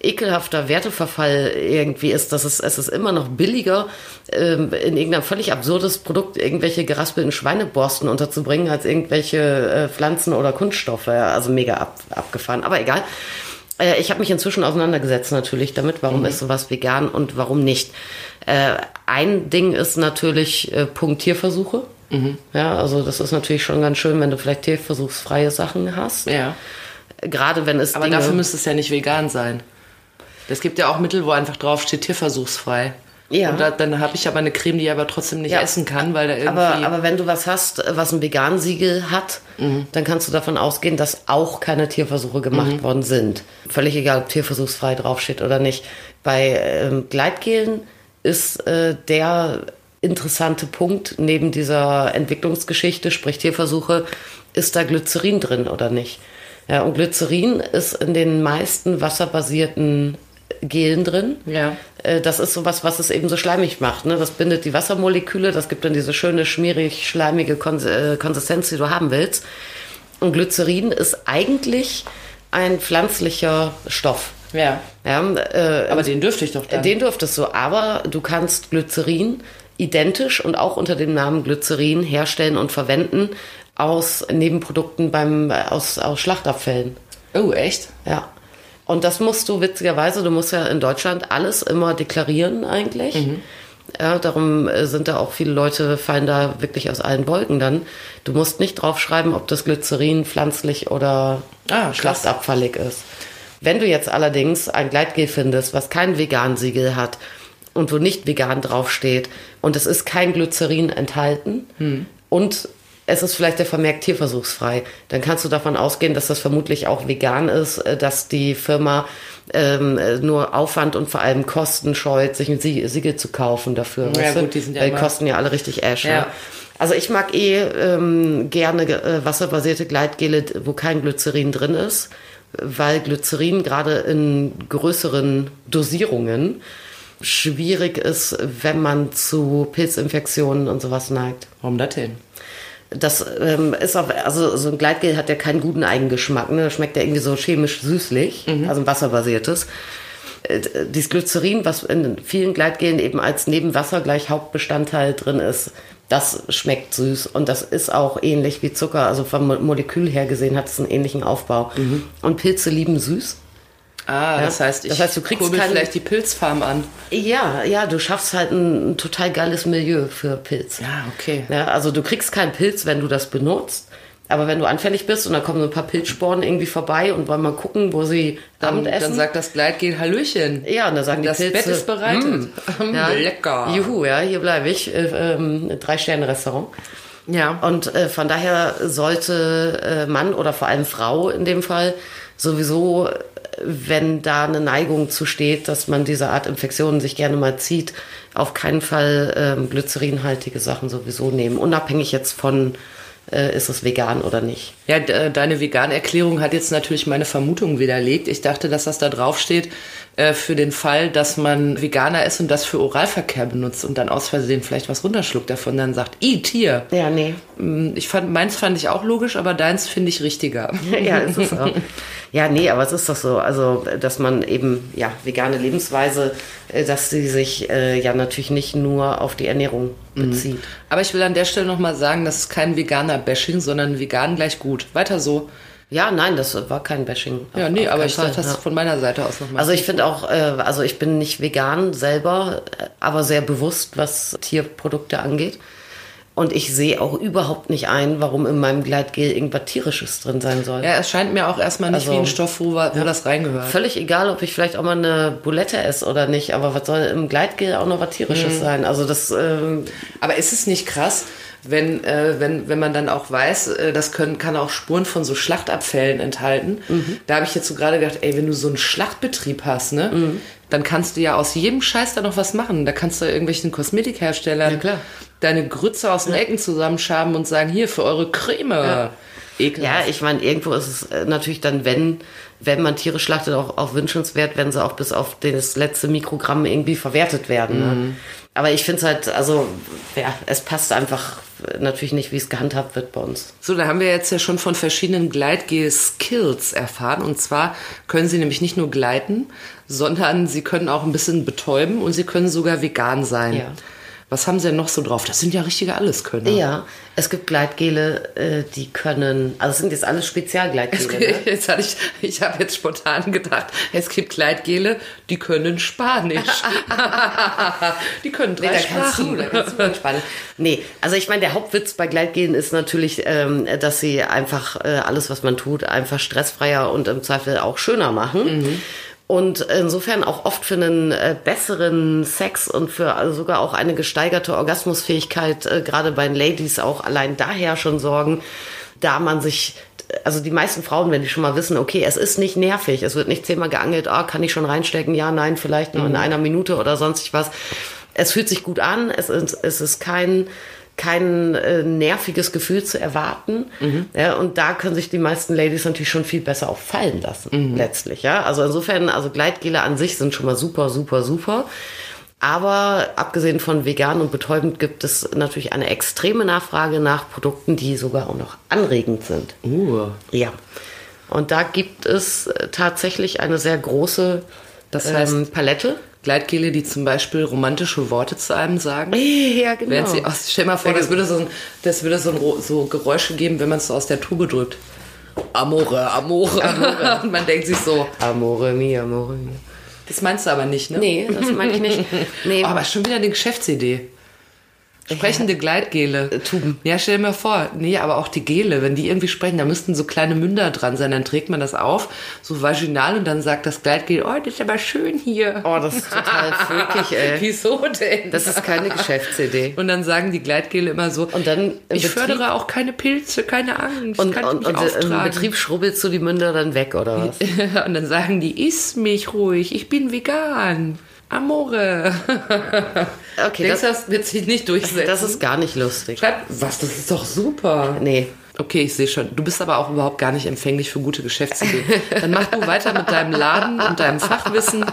ekelhafter Werteverfall irgendwie ist, dass es, es ist immer noch billiger, ähm, in irgendein völlig absurdes Produkt irgendwelche geraspelten Schweineborsten unterzubringen, als irgendwelche äh, Pflanzen oder Kunststoffe. Also mega ab, abgefahren. Aber egal. Äh, Ich habe mich inzwischen auseinandergesetzt natürlich damit, warum ist sowas vegan und warum nicht. Äh, ein Ding ist natürlich äh, Punkt Tierversuche. Ja, also das ist natürlich schon ganz schön, wenn du vielleicht tierversuchsfreie Sachen hast. Ja. Gerade wenn es Aber Dinge, dafür müsste es ja nicht vegan sein. Es gibt ja auch Mittel, wo einfach drauf steht, tierversuchsfrei. Ja. Und da, dann habe ich aber eine Creme, die ich aber trotzdem nicht Ja. essen kann, weil da irgendwie. Aber, aber wenn du was hast, was ein Vegan-Siegel hat, dann kannst du davon ausgehen, dass auch keine Tierversuche gemacht worden sind. Völlig egal, ob tierversuchsfrei draufsteht oder nicht. Bei ähm, Gleitgelen ist äh, der interessante Punkt neben dieser Entwicklungsgeschichte, sprich Tierversuche, ist da Glycerin drin oder nicht? Ja, und Glycerin ist in den meisten wasserbasierten Gelen drin. Ja. Das ist sowas, was es eben so schleimig macht. Ne? Das bindet die Wassermoleküle, das gibt dann diese schöne, schmierig, schleimige Kons Konsistenz, die du haben willst. Und Glycerin ist eigentlich ein pflanzlicher Stoff. ja. Ja, äh, Aber den dürfte ich doch dann. den dürftest du, aber du kannst Glycerin identisch und auch unter dem Namen Glycerin herstellen und verwenden aus Nebenprodukten beim, aus, aus Schlachtabfällen. oh, echt? Ja. Und das musst du witzigerweise, du musst ja in Deutschland alles immer deklarieren eigentlich. Ja, darum äh, sind da auch viele Leute, fallen da wirklich aus allen Wolken dann. Du musst nicht draufschreiben, ob das Glycerin pflanzlich oder Ah, krass. schlachtabfallig ist. Wenn du jetzt allerdings ein Gleitgel findest, was kein Vegan-Siegel hat und wo nicht vegan draufsteht und es ist kein Glycerin enthalten und es ist vielleicht der Vermerk tierversuchsfrei, dann kannst du davon ausgehen, dass das vermutlich auch vegan ist, äh, dass die Firma ähm, äh, nur Aufwand und vor allem Kosten scheut, sich ein Sie- Siegel zu kaufen dafür. Ja, gut, die sind ja Weil die kosten ja alle richtig Ash. Ja. Ja. Also ich mag eh ähm, gerne äh, wasserbasierte Gleitgele, wo kein Glycerin drin ist, weil Glycerin gerade in größeren Dosierungen schwierig ist, wenn man zu Pilzinfektionen und sowas neigt. Warum das denn? Das ähm, ist auch, also so ein Gleitgel hat ja keinen guten Eigengeschmack, ne? Das schmeckt ja irgendwie so chemisch süßlich, also ein wasserbasiertes. Äh, Dieses Glycerin, was in vielen Gleitgelen eben als neben Wasser gleich Hauptbestandteil drin ist, das schmeckt süß und das ist auch ähnlich wie Zucker. Also vom Mo- Molekül her gesehen hat es einen ähnlichen Aufbau. Und Pilze lieben süß. Ah, das heißt, ich Das heißt, du kriegst keinen- vielleicht die Pilzfarm an. Ja, ja, du schaffst halt ein, ein total geiles Milieu für Pilz. Ja, okay. Ja, also du kriegst keinen Pilz, wenn du das benutzt. Aber wenn du anfällig bist und dann kommen so ein paar Pilzsporen irgendwie vorbei und wollen mal gucken, wo sie Dann, Abendessen. dann sagt das Gleitgel Hallöchen. ja, und dann sagen Das die Pilze. Bett ist bereitet. "Mm, ja, Lecker. Juhu, ja, hier bleibe ich. Äh, ähm, Drei-Sterne-Restaurant. Ja. Und äh, von daher sollte äh, Mann oder vor allem Frau in dem Fall sowieso, äh, wenn da eine Neigung zu steht, dass man diese Art Infektionen sich gerne mal zieht, auf keinen Fall ähm, glycerinhaltige Sachen sowieso nehmen. Unabhängig jetzt von, äh, ist es vegan oder nicht. Ja, äh, deine Vegan-Erklärung hat jetzt natürlich meine Vermutung widerlegt. Ich dachte, dass das da drauf steht äh, für den Fall, dass man Veganer ist und das für Oralverkehr benutzt und dann aus Versehen vielleicht was runterschluckt davon, dann sagt, i Tier. Ja, nee. Mm, Ich fand, meins fand ich auch logisch, aber deins finde ich richtiger. ja, ist es auch. Ja, nee, aber es ist doch so. Also, dass man eben, ja, vegane Lebensweise, äh, dass sie sich äh, ja natürlich nicht nur auf die Ernährung bezieht. Aber ich will an der Stelle nochmal sagen, das ist kein Veganer-Bashing, sondern vegan gleich gut. Weiter so. Ja, nein, das war kein Bashing. Ja, Auf- nee, auf aber ich sag Fall, das ja. von meiner Seite aus nochmal. Also ich finde auch, äh, also ich bin nicht vegan selber, aber sehr bewusst, was Tierprodukte angeht. Und ich sehe auch überhaupt nicht ein, warum in meinem Gleitgel irgendwas Tierisches drin sein soll. ja, es scheint mir auch erstmal nicht Also, wie ein Stoff, wo, wo das reingehört. Völlig egal, ob ich vielleicht auch mal eine Bulette esse oder nicht, aber was soll im Gleitgel auch noch was Tierisches Mhm. sein? Also das, ähm, Aber ist es nicht krass, wenn, äh, wenn, wenn man dann auch weiß, äh, das können, kann auch Spuren von so Schlachtabfällen enthalten? Mhm. Da habe ich jetzt so gerade gedacht, ey, wenn du so einen Schlachtbetrieb hast, ne, Mhm. dann kannst du ja aus jedem Scheiß da noch was machen. Da kannst du irgendwelchen Kosmetikherstellern Ja, deine Grütze aus den Ecken zusammenschaben und sagen, hier, für eure Creme. Ja. Ekelhaft. ja, ich meine, irgendwo ist es äh, natürlich dann, wenn, wenn man Tiere schlachtet, auch, auch wünschenswert, wenn sie auch bis auf das letzte Mikrogramm irgendwie verwertet werden. Mhm. Ne? Aber ich finde es halt, also, ja, es passt einfach natürlich nicht, wie es gehandhabt wird bei uns. So, da haben wir jetzt ja schon von verschiedenen Gleitgel-Skills erfahren. Und zwar können sie nämlich nicht nur gleiten, sondern sie können auch ein bisschen betäuben und sie können sogar vegan sein. Ja. Was haben sie denn noch so drauf? Das sind ja richtige Alleskönner. Ja, es gibt Gleitgele, äh, die können, also es sind jetzt alles Spezialgleitgele. Ne? Jetzt hatte ich, ich habe jetzt spontan gedacht, es gibt Gleitgele, die können Spanisch. die können drei Nee, da kannst Sprachen. du, da kannst du entspannen. Nee, also ich meine, der Hauptwitz bei Gleitgelen ist natürlich, ähm, dass sie einfach äh, alles, was man tut, einfach stressfreier und im Zweifel auch schöner machen. Und insofern auch oft für einen äh, besseren Sex und für also sogar auch eine gesteigerte Orgasmusfähigkeit, äh, gerade bei den Ladies auch allein daher schon sorgen, da man sich, also die meisten Frauen, wenn die schon mal wissen, okay, es ist nicht nervig, es wird nicht zehnmal geangelt, ah, kann ich schon reinstecken, ja, nein, vielleicht nur in einer Minute oder sonst was. Es fühlt sich gut an, es ist, es ist kein, kein äh, nerviges Gefühl zu erwarten. Ja, und da können sich die meisten Ladies natürlich schon viel besser auch fallen lassen, letztlich. Ja? Also insofern, also Gleitgele an sich sind schon mal super, super, super. Aber abgesehen von vegan und betäubend gibt es natürlich eine extreme Nachfrage nach Produkten, die sogar auch noch anregend sind. Uh. Ja. Und da gibt es äh, tatsächlich eine sehr große Das heißt- ähm, Palette. Gleitgele, die zum Beispiel romantische Worte zu einem sagen. Ja, genau. Während sie aus, stell mal vor, das würde so, ein, das würde so, ein, so Geräusche geben, wenn man es so aus der Tube drückt. Amore, Amore. Und man denkt sich so, Amore mia, amore mia. das meinst du aber nicht, ne? Nee, das meine ich nicht. Nee, Oh, aber schon wieder eine Geschäftsidee. Sprechende Gleitgele. Tuben. Ja, stell dir mal vor. Nee, aber auch die Gele, wenn die irgendwie sprechen, da müssten so kleine Münder dran sein. Dann trägt man das auf, so vaginal, und dann sagt das Gleitgel, oh, das ist aber schön hier. Oh, das ist total freakig, ey. Wieso denn? Das ist keine Geschäftsidee. und dann sagen die Gleitgele immer so, Und dann ich Betrieb- fördere auch keine Pilze, keine Angst, Und, und, und im. Betrieb schrubbelst du die Münder dann weg, oder was? und dann sagen die, iss mich ruhig, ich bin vegan. Amore. Okay, Denkst das, das wird sich nicht durchsetzen? das ist gar nicht lustig. Schreib, was, das ist doch super. Nee. Okay, ich sehe schon. Du bist aber auch überhaupt gar nicht empfänglich für gute Geschäftsideen. Dann mach du weiter mit deinem Laden und deinem Fachwissen.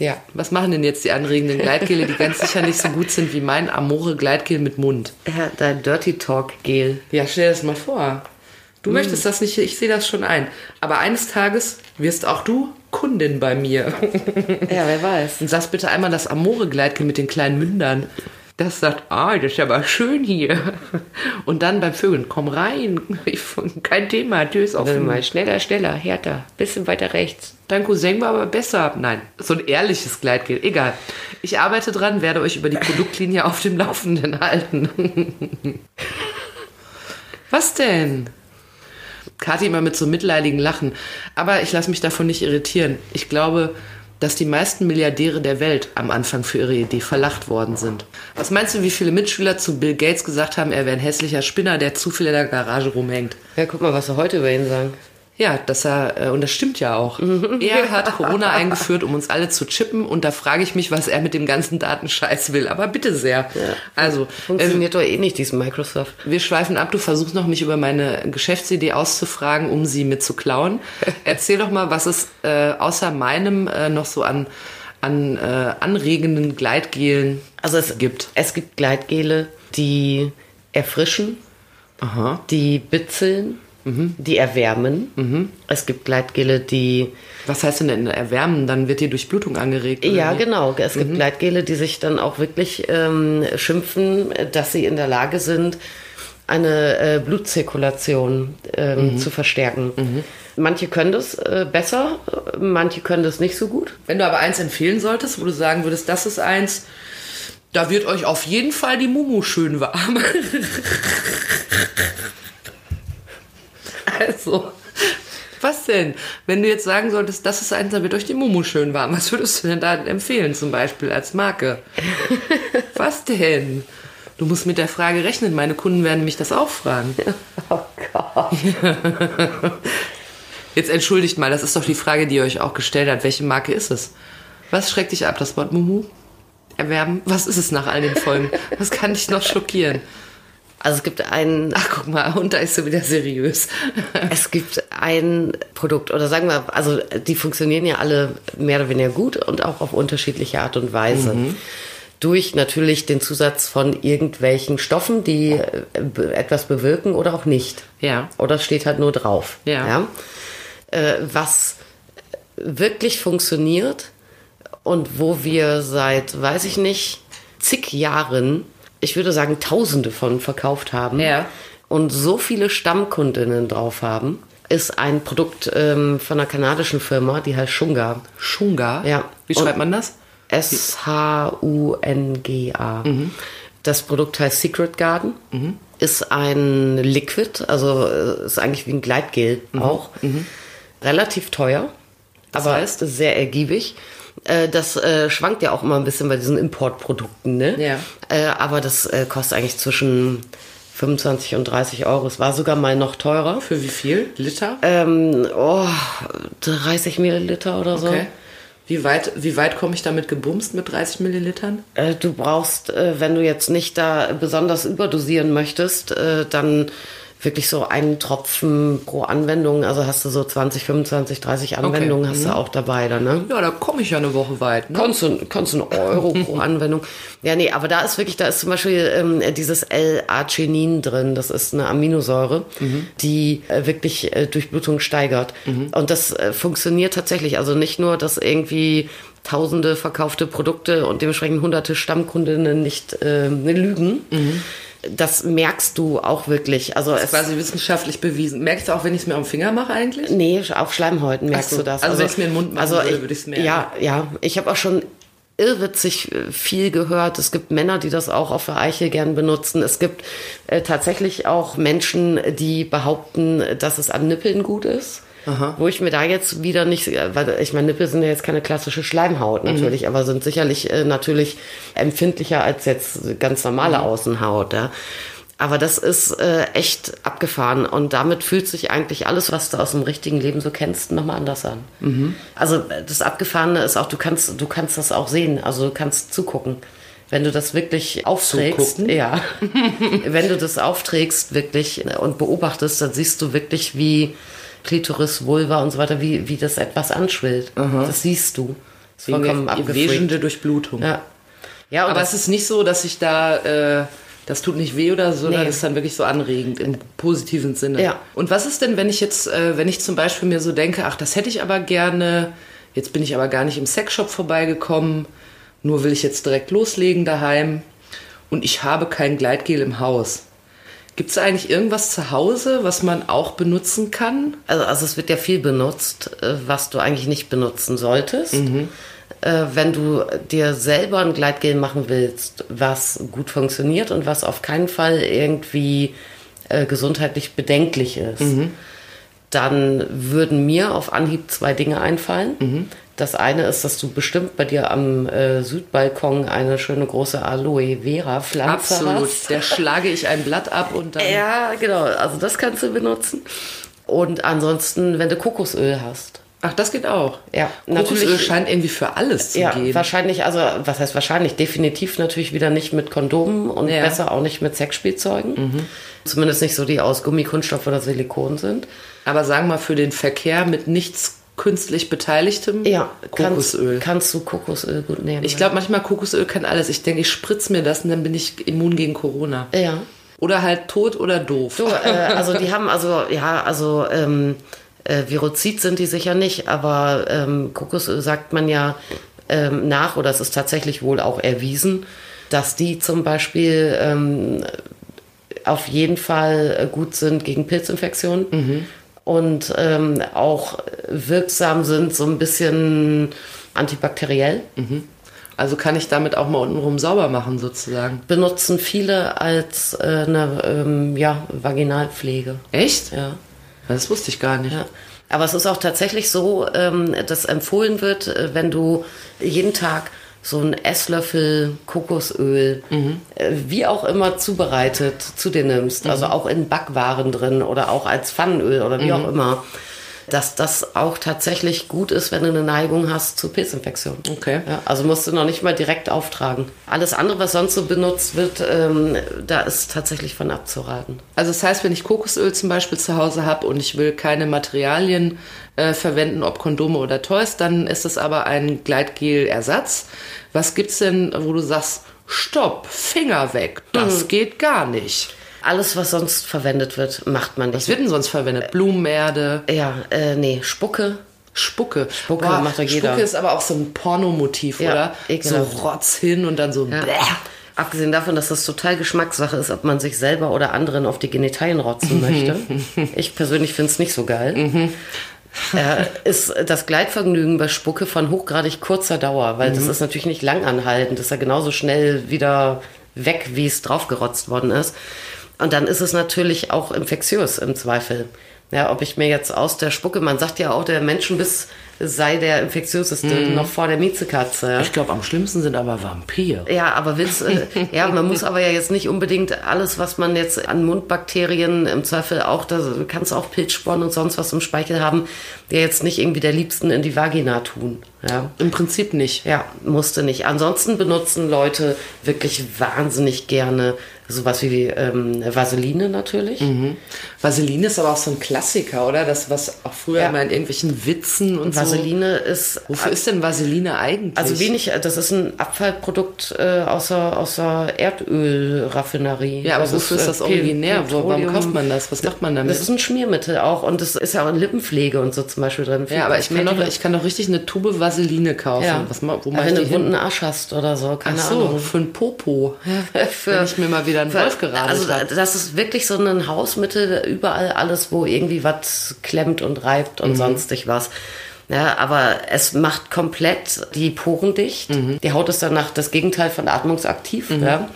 Ja. Was machen denn jetzt die anregenden Gleitgele, die ganz sicher nicht so gut sind wie mein Amore Gleitgel mit Mund? ja. Dein Dirty Talk Gel. Ja, stell dir das mal vor. Du möchtest das nicht, ich sehe das schon ein. Aber eines Tages wirst auch du Kundin bei mir. Ja, wer weiß. Und sagst bitte einmal das Amore-Gleitgel mit den kleinen Mündern. Das sagt, ah, das ist aber schön hier. Und dann beim Vögeln, komm rein. Ich, kein Thema, Tür ist offen. mal, schneller, schneller, härter. Bisschen weiter rechts. Dein Cousin war aber besser. Nein, so ein ehrliches Gleitgel. Egal. Ich arbeite dran, werde euch über die Produktlinie auf dem Laufenden halten. Was denn? Kathi immer mit so mitleidigen Lachen. Aber ich lasse mich davon nicht irritieren. Ich glaube, dass die meisten Milliardäre der Welt am Anfang für ihre Idee verlacht worden sind. Was meinst du, wie viele Mitschüler zu Bill Gates gesagt haben, er wäre ein hässlicher Spinner, der zu viel in der Garage rumhängt? Ja, guck mal, was sie heute über ihn sagen. Ja, dass er, äh, und das stimmt ja auch. Er hat Corona eingeführt, um uns alle zu chippen und da frage ich mich, was er mit dem ganzen Datenscheiß will. Aber bitte sehr. Also, äh, Funktioniert doch eh nicht, dieses Microsoft. wir schweifen ab. Du versuchst noch, mich über meine Geschäftsidee auszufragen, um sie mitzuklauen. Erzähl doch mal, was es äh, außer meinem äh, noch so an, an äh, anregenden Gleitgelen Also es gibt. Es gibt Gleitgele, die erfrischen, Aha. die bitzeln, die erwärmen. Es gibt Gleitgele, die Was heißt denn, denn erwärmen? Dann wird die Durchblutung angeregt. Ja, wie? genau. Es gibt Gleitgele, die sich dann auch wirklich ähm, schimpfen, dass sie in der Lage sind, eine äh, Blutzirkulation ähm, zu verstärken. Manche können das äh, besser, manche können das nicht so gut. Wenn du aber eins empfehlen solltest, wo du sagen würdest, das ist eins, da wird euch auf jeden Fall die Mumu schön warm. also, was denn? Wenn du jetzt sagen solltest, das ist eins, da wird euch die Mumu schön warm, was würdest du denn da empfehlen, zum Beispiel als Marke? was denn? Du musst mit der Frage rechnen, meine Kunden werden mich das auch fragen. Oh Gott. Jetzt entschuldigt mal, das ist doch die Frage, die ihr euch auch gestellt hat. Welche Marke ist es? Was schreckt dich ab, das Wort Mumu? Erwerben? Was ist es nach all den Folgen? Was kann dich noch schockieren? Also es gibt ein, Ach, guck mal, und da ist sie wieder seriös. es gibt ein Produkt oder sagen wir, also die funktionieren ja alle mehr oder weniger gut und auch auf unterschiedliche Art und Weise. Durch natürlich den Zusatz von irgendwelchen Stoffen, die äh, etwas bewirken oder auch nicht. Ja. Oder es steht halt nur drauf. Ja. Äh, was wirklich funktioniert und wo wir seit, weiß ich nicht, zig Jahren, ich würde sagen Tausende von verkauft haben Ja. und so viele Stammkundinnen drauf haben, ist ein Produkt ähm, von einer kanadischen Firma, die heißt Shunga. Shunga? Ja. Wie Und- schreibt man das? S-H-U-N-G-A. Das Produkt heißt Secret Garden. Ist ein Liquid, also äh, ist eigentlich wie ein Gleitgel auch. Relativ teuer. Das aber heißt? sehr ergiebig. Äh, Das äh, schwankt ja auch immer ein bisschen bei diesen Importprodukten, ne? Ja. Äh, aber das äh, kostet eigentlich zwischen 25 und 30 Euro. Es war sogar mal noch teurer. Für wie viel? Liter? Ähm, oh, 30 Milliliter oder so. Okay. Wie weit, wie weit komme ich damit gebumst mit 30 Millilitern? Äh, Du brauchst, äh, wenn du jetzt nicht da besonders überdosieren möchtest, dann wirklich so einen Tropfen pro Anwendung. Also hast du so 20, 25, 30 Anwendungen hast du auch dabei dann, ne? Ja, da komme ich ja eine Woche weit. Ne? Kannst du, kannst du einen Euro pro Anwendung. Ja, nee, aber da ist wirklich, da ist zum Beispiel ähm, dieses L-Arginin drin. Das ist eine Aminosäure, die äh, wirklich äh, Durchblutung steigert. Und das äh, funktioniert tatsächlich. Also nicht nur, dass irgendwie tausende verkaufte Produkte und dementsprechend hunderte Stammkundinnen nicht äh, lügen. Das merkst du auch wirklich. Also es, Quasi wissenschaftlich bewiesen. Merkst du auch, wenn ich es mir am Finger mache eigentlich? Nee, auf Schleimhäuten merkst so. du das. Also wenn ich's mir in den Mund machen also würde, ich- würde ich's merken. Ja, ja. Ich habe auch schon irrwitzig äh, viel gehört. Es gibt Männer, die das auch auf der Eichel gern benutzen. Es gibt äh, tatsächlich auch Menschen, die behaupten, dass es an Nippeln gut ist. Wo ich mir da jetzt wieder nicht, äh, weil ich meine, Nippel sind ja jetzt keine klassische Schleimhaut Mhm. natürlich, aber sind sicherlich äh, natürlich empfindlicher als jetzt ganz normale Mhm. Außenhaut. Ja. Aber das ist äh, echt abgefahren und damit fühlt sich eigentlich alles, was du aus dem richtigen Leben so kennst, nochmal anders an. Mhm. Also äh, das Abgefahrene ist auch, du kannst, du kannst das auch sehen, also du kannst zugucken. Wenn du das wirklich aufträgst, Zugucken? ja, wenn du das aufträgst wirklich äh, und beobachtest, dann siehst du wirklich, wie Klitoris, Vulva und so weiter, wie, wie das etwas anschwillt. Das siehst du. Das ist vollkommen wesende Durchblutung. Ja. Ja, Aber es ist nicht so, dass ich da, äh, das tut nicht weh oder so, Nee. sondern das ist dann wirklich so anregend im positiven Sinne. Ja. Und was ist denn, wenn ich jetzt, äh, wenn ich zum Beispiel mir so denke, ach, das hätte ich aber gerne, jetzt bin ich aber gar nicht im Sexshop vorbeigekommen, nur will ich jetzt direkt loslegen daheim und ich habe kein Gleitgel im Haus. Gibt es eigentlich irgendwas zu Hause, was man auch benutzen kann? Also, also es wird ja viel benutzt, äh, was du eigentlich nicht benutzen solltest. Äh, wenn du dir selber ein Gleitgel machen willst, was gut funktioniert und was auf keinen Fall irgendwie äh, gesundheitlich bedenklich ist, dann würden mir auf Anhieb zwei Dinge einfallen. Das eine ist, dass du bestimmt bei dir am äh, Südbalkon eine schöne große Aloe Vera Pflanze Absolut. hast. Der schlage ich ein Blatt ab und dann. Ja, genau. Also das kannst du benutzen. Und ansonsten, wenn du Kokosöl hast. Ach, das geht auch. Ja, Kokosöl natürlich- scheint irgendwie für alles zu Ja, gehen. wahrscheinlich, also was heißt wahrscheinlich? Definitiv natürlich wieder nicht mit Kondomen und Ja. besser auch nicht mit Sexspielzeugen. Zumindest nicht so, die aus Gummi, Kunststoff oder Silikon sind. Aber sagen wir mal für den Verkehr mit nichts künstlich Beteiligtem, Ja, Kokosöl. Kannst, kannst du Kokosöl gut nehmen. ich glaube, manchmal Kokosöl kann alles. Ich denke, ich spritze mir das und dann bin ich immun gegen Corona. Ja. Oder halt tot oder doof. So, äh, also die haben also, ja, also ähm, äh, Virozid sind die sicher nicht, aber ähm, Kokosöl sagt man ja ähm, nach, oder es ist tatsächlich wohl auch erwiesen, dass die zum Beispiel ähm, auf jeden Fall äh, gut sind gegen Pilzinfektionen und ähm, auch wirksam sind, so ein bisschen antibakteriell. Also kann ich damit auch mal untenrum sauber machen, sozusagen. Benutzen viele als äh, eine ähm, ja, Vaginalpflege. Echt? Ja. Das wusste ich gar nicht. Ja. Aber es ist auch tatsächlich so, ähm, dass empfohlen wird, äh, wenn du jeden Tag so einen Esslöffel Kokosöl, äh, wie auch immer zubereitet, zu dir nimmst, also auch in Backwaren drin oder auch als Pfannenöl oder wie auch immer, dass das auch tatsächlich gut ist, wenn du eine Neigung hast zu Pilzinfektionen. Okay. Ja, also musst du noch nicht mal direkt auftragen. Alles andere, was sonst so benutzt wird, ähm, da ist tatsächlich von abzuraten. Also das heißt, wenn ich Kokosöl zum Beispiel zu Hause habe und ich will keine Materialien äh, verwenden, ob Kondome oder Toys, dann ist es aber ein Gleitgel-Ersatz. Was gibt's denn, wo du sagst, stopp, Finger weg, das geht gar nicht. Alles, was sonst verwendet wird, macht man nicht. Was wird denn sonst verwendet? Blumenerde, Ja, äh, nee, Spucke. Spucke. Spucke macht ja jeder. Spucke ist aber auch so ein Pornomotiv, Ja, oder? So ekelhaft. Rotz hin und dann so Ja. bläh. Abgesehen davon, dass das total Geschmackssache ist, ob man sich selber oder anderen auf die Genitalien rotzen möchte. ich persönlich finde es nicht so geil. äh, ist das Gleitvergnügen bei Spucke von hochgradig kurzer Dauer, weil das ist natürlich nicht langanhaltend. Das ist ja genauso schnell wieder weg, wie es draufgerotzt worden ist. Und dann ist es natürlich auch infektiös im Zweifel. Ja, ob ich mir jetzt aus der Spucke, man sagt ja auch, der Menschenbiss sei der infektiöseste, noch vor der Miezekatze. Ich glaube, am schlimmsten sind aber Vampire. Ja, aber willst, äh, ja, man muss aber ja jetzt nicht unbedingt alles, was man jetzt an Mundbakterien im Zweifel auch, da kannst du auch Pilzsporen und sonst was im Speichel haben, der jetzt nicht irgendwie der Liebsten in die Vagina tun. Ja. Im Prinzip nicht. Ja, musste nicht. Ansonsten benutzen Leute wirklich wahnsinnig gerne sowas wie ähm, Vaseline natürlich. Mhm. Vaseline ist aber auch so ein Klassiker, oder? Das, was auch früher Ja. immer in irgendwelchen Witzen und Vaseline ist so. Wofür ist denn Vaseline eigentlich? also wenig, das ist ein Abfallprodukt äh, aus der, aus der Erdölraffinerie. Ja, aber das wofür ist, äh, das originär? Wo, warum Petroleum. kauft man das? Was macht man damit? Das ist ein Schmiermittel auch und das ist ja auch in Lippenpflege und so zum Beispiel drin. ja, aber ich kann, doch, ich kann doch richtig eine Tube Vaseline kaufen. ja. Was, wo mache wenn du einen wunden hin? Arsch hast oder so, Ach keine so, Ahnung. für ein Popo. Für- Wenn ich mir mal wieder einen Wolf geradelt Also habe. das ist wirklich so ein Hausmittel, überall alles, wo irgendwie was klemmt und reibt Mhm. und sonstig was. Ja, aber es macht komplett die Poren dicht. Mhm. Die Haut ist danach das Gegenteil von atmungsaktiv. Ja.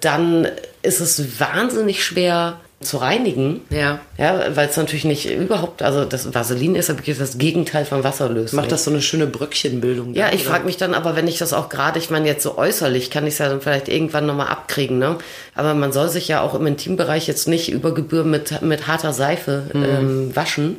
Dann ist es wahnsinnig schwer zu reinigen. Ja. Ja, weil es natürlich nicht überhaupt, also das Vaseline ist ja wirklich das Gegenteil von Wasserlösung. Macht das so eine schöne Bröckchenbildung? Ja, dann, ich frage mich dann aber, wenn ich das auch gerade, ich meine jetzt so äußerlich, kann ich es ja dann vielleicht irgendwann nochmal abkriegen, ne? Aber man soll sich ja auch im Intimbereich jetzt nicht über Gebühr mit, mit harter Seife Mhm. ähm, waschen.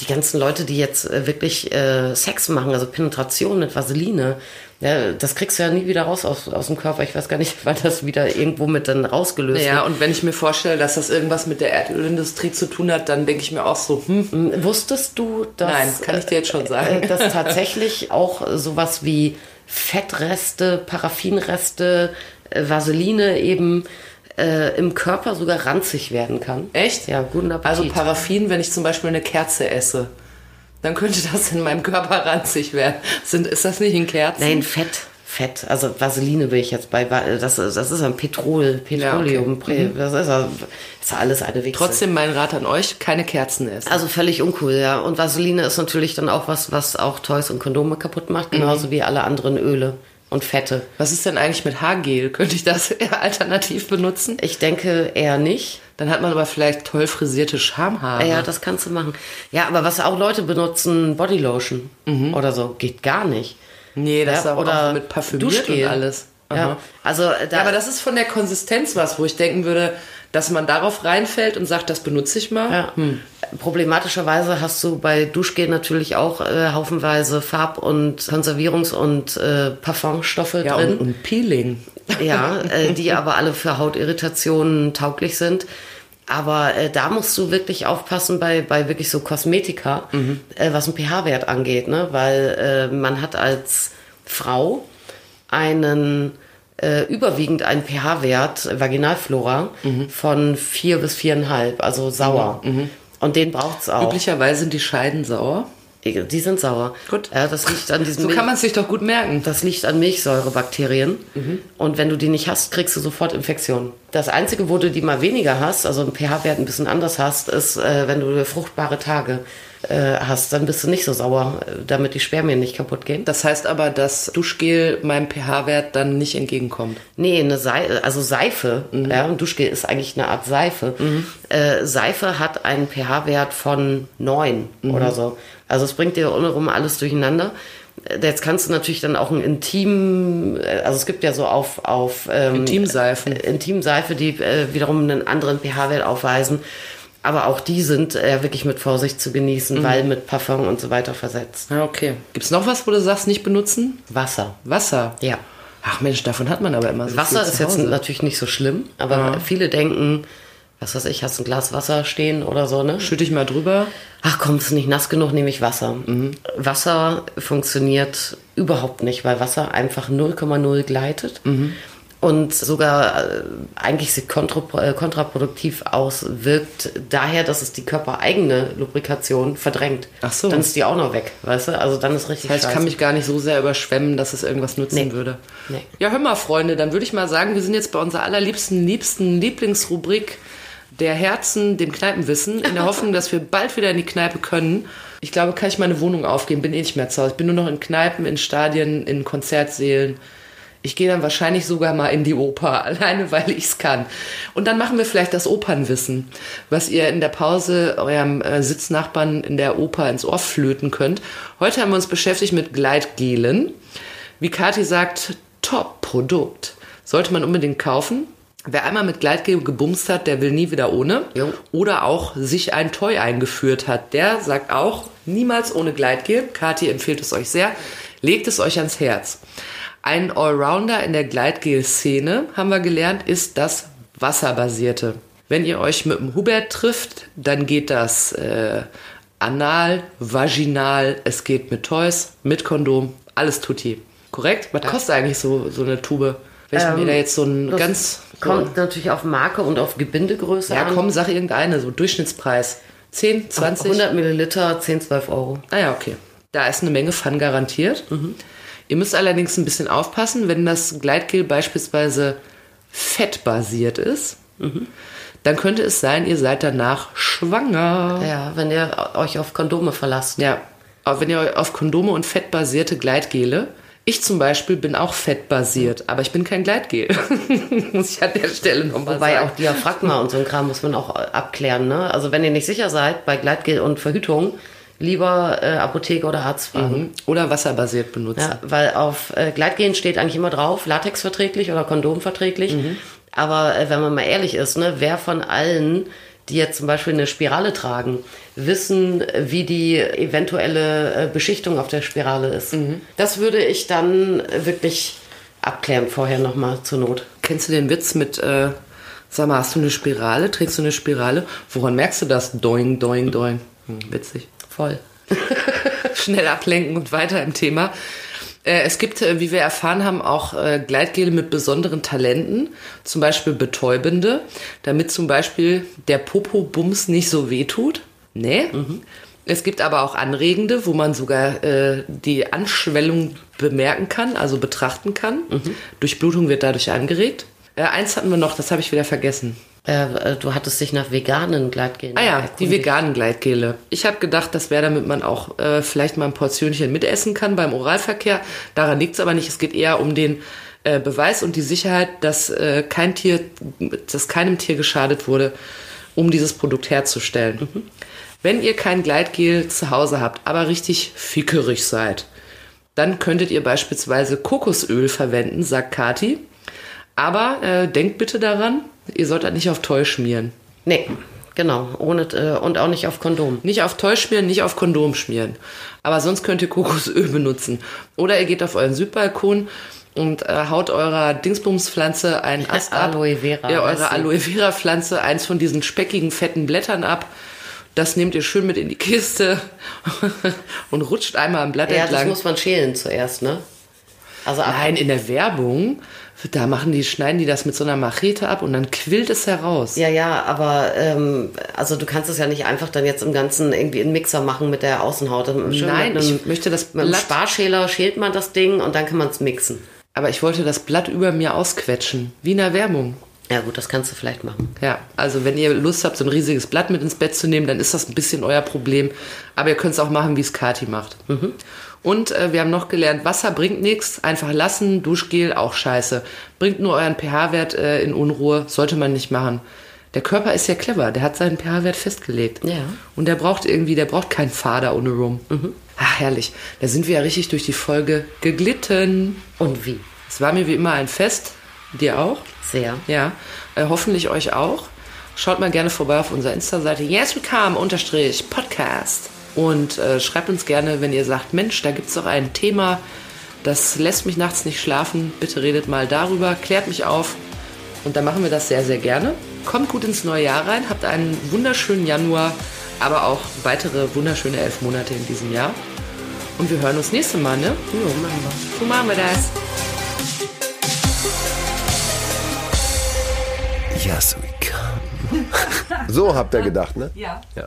Die ganzen Leute, die jetzt äh, wirklich äh, Sex machen, also Penetration mit Vaseline, ja, das kriegst du ja nie wieder raus aus, aus dem Körper. Ich weiß gar nicht, wann das wieder irgendwo mit dann rausgelöst Ja, und wenn ich mir vorstelle, dass das irgendwas mit der Erdölindustrie zu tun hat, dann denke ich mir auch so, hm, wird. Wusstest du, dass... Nein, kann ich dir jetzt schon sagen. äh, dass tatsächlich auch sowas wie Fettreste, Paraffinreste, äh, Vaseline eben äh, im Körper sogar ranzig werden kann. Echt? Ja, guten Appetit. Also Paraffin, wenn ich zum Beispiel eine Kerze esse, dann könnte das in meinem Körper ranzig werden. Sind, ist das nicht in Kerzen? Nein, Fett. Fett, also Vaseline will ich jetzt bei, das, ist- das ist ein Petrol, Petroleum, okay. Mhm. das ist, ja- ist ja alles eine Wichse. Trotzdem mein Rat an euch, keine Kerzen essen. Also völlig uncool, ja. Und Vaseline ist natürlich dann auch was, was auch Toys und Kondome kaputt macht, Mhm. genauso wie alle anderen Öle und Fette. Was ist denn eigentlich mit Haargel? Könnte ich das eher alternativ benutzen? Ich denke eher nicht. Dann hat man aber vielleicht toll frisierte Schamhaare. Ja, das kannst du machen. Ja, aber was auch Leute benutzen, Bodylotion oder so, geht gar nicht. nee, das ja, ist auch, oder auch mit parfümiert und alles. Aha. Ja, also da, Ja, aber das ist von der Konsistenz was, wo ich denken würde, dass man darauf reinfällt und sagt, das benutze ich mal. ja, problematischerweise hast du bei Duschgel natürlich auch äh, haufenweise Farb- und Konservierungs- und äh, Parfumstoffe Ja, drin. und, und Peeling. Ja, äh, die aber alle für Hautirritationen tauglich sind. Aber äh, da musst du wirklich aufpassen bei, bei wirklich so Kosmetika, äh, was einen pH-Wert angeht, ne? Weil äh, man hat als Frau einen äh, überwiegend einen pH-Wert, Vaginalflora, von vier bis viereinhalb, also sauer. Und den braucht's auch. Üblicherweise sind die Scheiden sauer. Die sind sauer. Gut. Ja, das liegt an diesem So kann man es sich doch gut merken. das liegt an Milchsäurebakterien. Und wenn du die nicht hast, kriegst du sofort Infektionen. Das Einzige, wo du die mal weniger hast, also einen pH-Wert ein bisschen anders hast, ist, äh, wenn du fruchtbare Tage äh, hast, dann bist du nicht so sauer, äh, damit die Spermien nicht kaputt gehen. Das heißt aber, dass Duschgel meinem pH-Wert dann nicht entgegenkommt. Nee, eine Seife, also Seife, Mhm. ja, Duschgel ist eigentlich eine Art Seife. Äh, Seife hat einen pH-Wert von 9 Mhm. oder so. Also es bringt dir untenrum alles durcheinander. Äh, Jetzt kannst du natürlich dann auch ein Intim, äh, also es gibt ja so auf, auf ähm, Intimseifen. Intimseife, die äh, wiederum einen anderen pH-Wert aufweisen. Aber auch die sind äh, wirklich mit Vorsicht zu genießen, Mhm. weil mit Parfum und so weiter versetzt. Ja, okay. Gibt es noch was, wo du sagst, nicht benutzen? Wasser. Wasser. Ja. Ach Mensch, davon hat man aber immer so Wasser ist jetzt natürlich nicht so schlimm, aber viele denken, was weiß ich, hast ein Glas Wasser stehen oder so, ne? Schütte ich mal drüber. Ach komm, ist nicht nass genug, nehme ich Wasser. Wasser funktioniert überhaupt nicht, weil Wasser einfach 0,0 gleitet. Und sogar äh, eigentlich sich äh, kontraproduktiv auswirkt, daher, dass es die körpereigene Lubrikation verdrängt. Ach so. Dann ist die auch noch weg, weißt du? Also dann ist richtig Das heißt, ich kann scheiße. mich gar nicht so sehr überschwemmen, dass es irgendwas nutzen Nee. würde. Nee. Ja, hör mal, Freunde, dann würde ich mal sagen, wir sind jetzt bei unserer allerliebsten, liebsten Lieblingsrubrik der Herzen, dem Kneipenwissen, in der Hoffnung, dass wir bald wieder in die Kneipe können. Ich glaube, kann ich meine Wohnung aufgeben, bin eh nicht mehr zu Hause. Ich bin nur noch in Kneipen, in Stadien, in Konzertsälen, Ich gehe dann wahrscheinlich sogar mal in die Oper, alleine weil ich es kann. Und dann machen wir vielleicht das Opernwissen, was ihr in der Pause eurem äh, Sitznachbarn in der Oper ins Ohr flöten könnt. Heute haben wir uns beschäftigt mit Gleitgelen. Wie Kathi sagt, Top-Produkt. Sollte man unbedingt kaufen. Wer einmal mit Gleitgel gebumst hat, der will nie wieder ohne. Jo. Oder auch sich ein Toy eingeführt hat. Der sagt auch, niemals ohne Gleitgel. Kathi empfiehlt es euch sehr. Legt es euch ans Herz. Ein Allrounder in der Gleitgel-Szene, haben wir gelernt, ist das Wasserbasierte. Wenn ihr euch mit dem Hubert trifft, dann geht das äh, anal, vaginal, es geht mit Toys, mit Kondom, alles tutti. Korrekt? Was kostet eigentlich so, so eine Tube? Wenn ich mir da jetzt so ein Ähm, ganz... Kommt natürlich auf Marke und auf Gebindegröße ja, an. komm, sag irgendeine, so Durchschnittspreis. 10, 20? 100 Milliliter, 10, 12 Euro. Ah ja, okay. Da ist eine Menge Fun garantiert. Ihr müsst allerdings ein bisschen aufpassen, wenn das Gleitgel beispielsweise fettbasiert ist, dann könnte es sein, ihr seid danach schwanger. Ja, wenn ihr euch auf Kondome verlasst. Ja, wenn ihr auf Kondome und fettbasierte Gleitgele, ich zum Beispiel bin auch fettbasiert, aber ich bin kein Gleitgel. Muss ich an der Stelle nochmal Wobei sagen. auch Diaphragma und so ein Kram muss man auch abklären. Ne? Also wenn ihr nicht sicher seid bei Gleitgel und Verhütung, lieber äh, Apotheke oder Arzt fragen. Oder wasserbasiert benutzen. Ja, weil auf äh, Gleitgel steht eigentlich immer drauf, latexverträglich oder kondomverträglich. Aber äh, wenn man mal ehrlich ist, ne, wer von allen, die jetzt zum Beispiel eine Spirale tragen, wissen, wie die eventuelle äh, Beschichtung auf der Spirale ist. Das würde ich dann wirklich abklären vorher nochmal zur Not. Kennst du den Witz mit, äh, sag mal, hast du eine Spirale? Trägst du eine Spirale? Woran merkst du das? Doing, doing, doing. Hm, witzig. Voll. Schnell ablenken und weiter im Thema. Äh, Es gibt, äh, wie wir erfahren haben, auch äh, Gleitgele mit besonderen Talenten, zum Beispiel betäubende, damit zum Beispiel der Popo-Bums nicht so wehtut. Nee. Es gibt aber auch anregende, wo man sogar äh, die Anschwellung bemerken kann, also betrachten kann. Durchblutung wird dadurch angeregt. Äh, eins hatten wir noch, das habe ich wieder vergessen. Äh, äh, du hattest dich nach veganen Gleitgelen Ah ja, die erkundigt. veganen Gleitgele. Ich habe gedacht, das wäre, damit man auch äh, vielleicht mal ein Portionchen mitessen kann beim Oralverkehr. Daran liegt es aber nicht. Es geht eher um den äh, Beweis und die Sicherheit, dass äh, kein Tier, dass keinem Tier geschadet wurde, um dieses Produkt herzustellen. Wenn ihr kein Gleitgel zu Hause habt, aber richtig fickerig seid, dann könntet ihr beispielsweise Kokosöl verwenden, sagt Kati. Aber denkt bitte daran, ihr sollt das nicht auf Toy schmieren. Nee, genau. Ohne, äh, und auch nicht auf Kondom. Nicht auf Toy schmieren, nicht auf Kondom schmieren. Aber sonst könnt ihr Kokosöl benutzen. Oder ihr geht auf euren Südbalkon und äh, haut eurer Dingsbumspflanze einen Ast ab. Aloe Vera, Ja, eure. Aloe Vera Pflanze, eins von diesen speckigen, fetten Blättern ab. Das nehmt ihr schön mit in die Kiste und rutscht einmal am Blatt Ja, das entlang. muss man schälen zuerst, ne? Also ab, Nein, in der Werbung, da machen die, schneiden die das mit so einer Machete ab und dann quillt es heraus. Ja, ja, aber ähm, also du kannst es ja nicht einfach dann jetzt im Ganzen irgendwie in Mixer machen mit der Außenhaut. Schön Nein, einem, ich möchte das mit einem Sparschäler schält man das Ding und dann kann man es mixen. Aber ich wollte das Blatt über mir ausquetschen, wie in der Werbung. Ja gut, das kannst du vielleicht machen. Ja, also wenn ihr Lust habt, so ein riesiges Blatt mit ins Bett zu nehmen, dann ist das ein bisschen euer Problem. Aber ihr könnt es auch machen, wie es Kati macht. Und äh, wir haben noch gelernt, Wasser bringt nichts, einfach lassen, Duschgel auch scheiße. Bringt nur euren pH-Wert äh, in Unruhe, sollte man nicht machen. Der Körper ist ja clever, der hat seinen pH-Wert festgelegt. Ja. Und der braucht irgendwie, der braucht keinen Fader ohne Rum. Ach, herrlich. Da sind wir ja richtig durch die Folge geglitten. Und wie? Es war mir wie immer ein Fest. Dir auch? Sehr. Ja, äh, hoffentlich euch auch. Schaut mal gerne vorbei auf unserer Insta-Seite yeswecome-podcast und äh, schreibt uns gerne, wenn ihr sagt, Mensch, da gibt es doch ein Thema, das lässt mich nachts nicht schlafen. Bitte redet mal darüber, klärt mich auf und dann machen wir das sehr, sehr gerne. Kommt gut ins neue Jahr rein, habt einen wunderschönen Januar, aber auch weitere wunderschöne elf Monate in diesem Jahr. Und wir hören uns nächste Mal, ne? Jo, machen wir. So machen wir das. Yes, we come. So habt ihr gedacht, ne? Ja. Ja.